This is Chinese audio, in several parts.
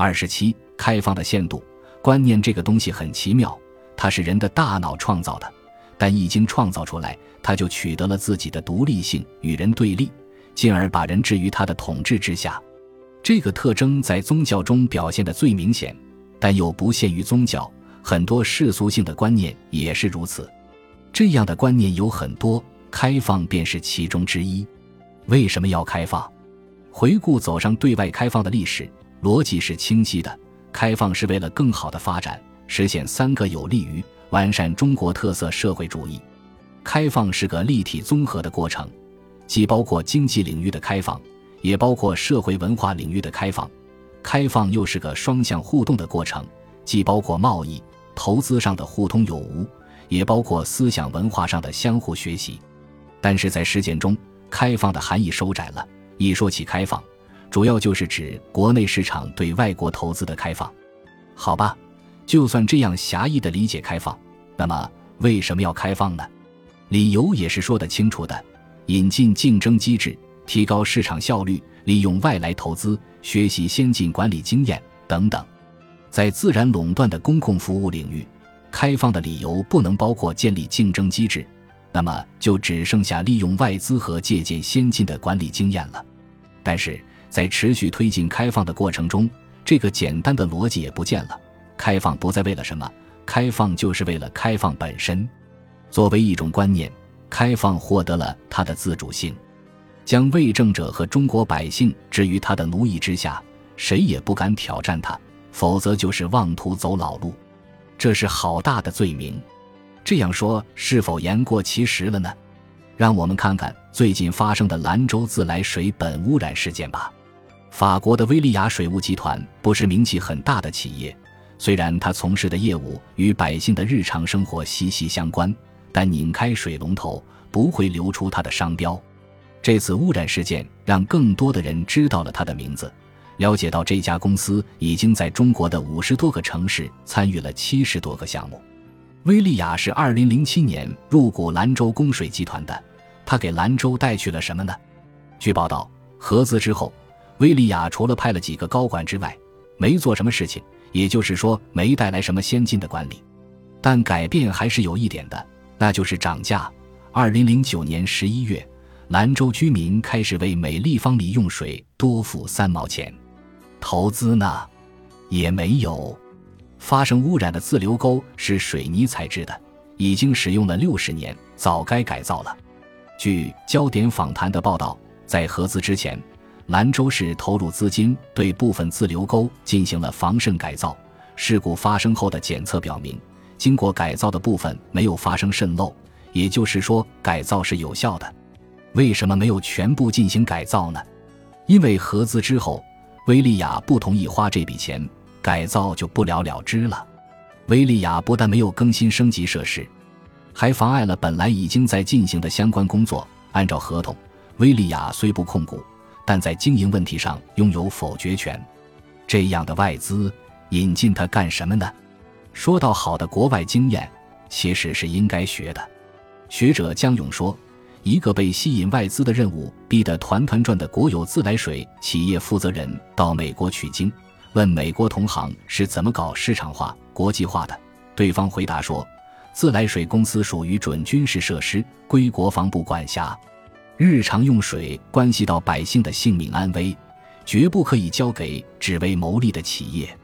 二十七，开放的限度观念这个东西很奇妙，它是人的大脑创造的，但一经创造出来，它就取得了自己的独立性，与人对立，进而把人置于它的统治之下。这个特征在宗教中表现的最明显，但又不限于宗教，很多世俗性的观念也是如此。这样的观念有很多，开放便是其中之一。为什么要开放？回顾走上对外开放的历史，逻辑是清晰的。开放是为了更好的发展，实现三个有利于完善中国特色社会主义。开放是个立体综合的过程，既包括经济领域的开放。也包括社会文化领域的开放，开放又是个双向互动的过程，既包括贸易、投资上的互通有无，也包括思想文化上的相互学习。但是在实践中，开放的含义收窄了。一说起开放，主要就是指国内市场对外国投资的开放。好吧，就算这样狭义的理解开放，那么为什么要开放呢？理由也是说得清楚的：引进竞争机制。提高市场效率，利用外来投资，学习先进管理经验等等。在自然垄断的公共服务领域，开放的理由不能包括建立竞争机制，那么就只剩下利用外资和借鉴先进的管理经验了。但是在持续推进开放的过程中，这个简单的逻辑也不见了。开放不再为了什么，开放就是为了开放本身。作为一种观念，开放获得了它的自主性。将为政者和中国百姓置于他的奴役之下，谁也不敢挑战他，否则就是妄图走老路，这是好大的罪名。这样说是否言过其实了呢？让我们看看最近发生的兰州自来水苯污染事件吧。法国的威利亚水务集团不是名气很大的企业，虽然他从事的业务与百姓的日常生活息息相关，但拧开水龙头不会流出他的商标。这次污染事件让更多的人知道了他的名字，了解到这家公司已经在中国的五十多个城市参与了七十多个项目。威利亚是二零零七年入股兰州供水集团的，他给兰州带去了什么呢？据报道，合资之后，威利亚除了派了几个高管之外，没做什么事情，也就是说没带来什么先进的管理。但改变还是有一点的，那就是涨价。二零零九年十一月。兰州居民开始为每立方米用水多付三毛钱，投资呢，也没有。发生污染的自流沟是水泥材质的，已经使用了六十年，早该改造了。据焦点访谈的报道，在合资之前，兰州市投入资金对部分自流沟进行了防渗改造。事故发生后的检测表明，经过改造的部分没有发生渗漏，也就是说，改造是有效的。为什么没有全部进行改造呢？因为合资之后，威利亚不同意花这笔钱，改造就不了了之了。威利亚不但没有更新升级设施，还妨碍了本来已经在进行的相关工作。按照合同，威利亚虽不控股，但在经营问题上拥有否决权。这样的外资引进它干什么呢？说到好的国外经验，其实是应该学的。学者江勇说。一个被吸引外资的任务逼得团团转的国有自来水企业负责人到美国取经，问美国同行是怎么搞市场化、国际化的。对方回答说：“自来水公司属于准军事设施，归国防部管辖，日常用水关系到百姓的性命安危，绝不可以交给只为牟利的企业。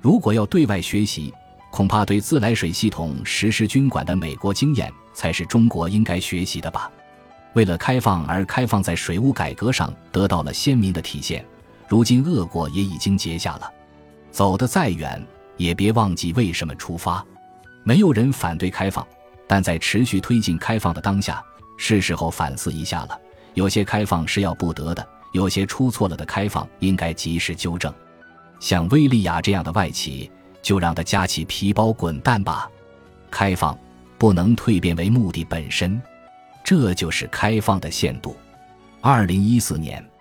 如果要对外学习，恐怕对自来水系统实施军管的美国经验才是中国应该学习的吧。”为了开放而开放，在水务改革上得到了鲜明的体现。如今恶果也已经结下了，走得再远，也别忘记为什么出发。没有人反对开放，但在持续推进开放的当下，是时候反思一下了。有些开放是要不得的，有些出错了的开放应该及时纠正。像威利亚这样的外企，就让他夹起皮包滚蛋吧。开放不能蜕变为目的本身。这就是开放的限度。二零一四年。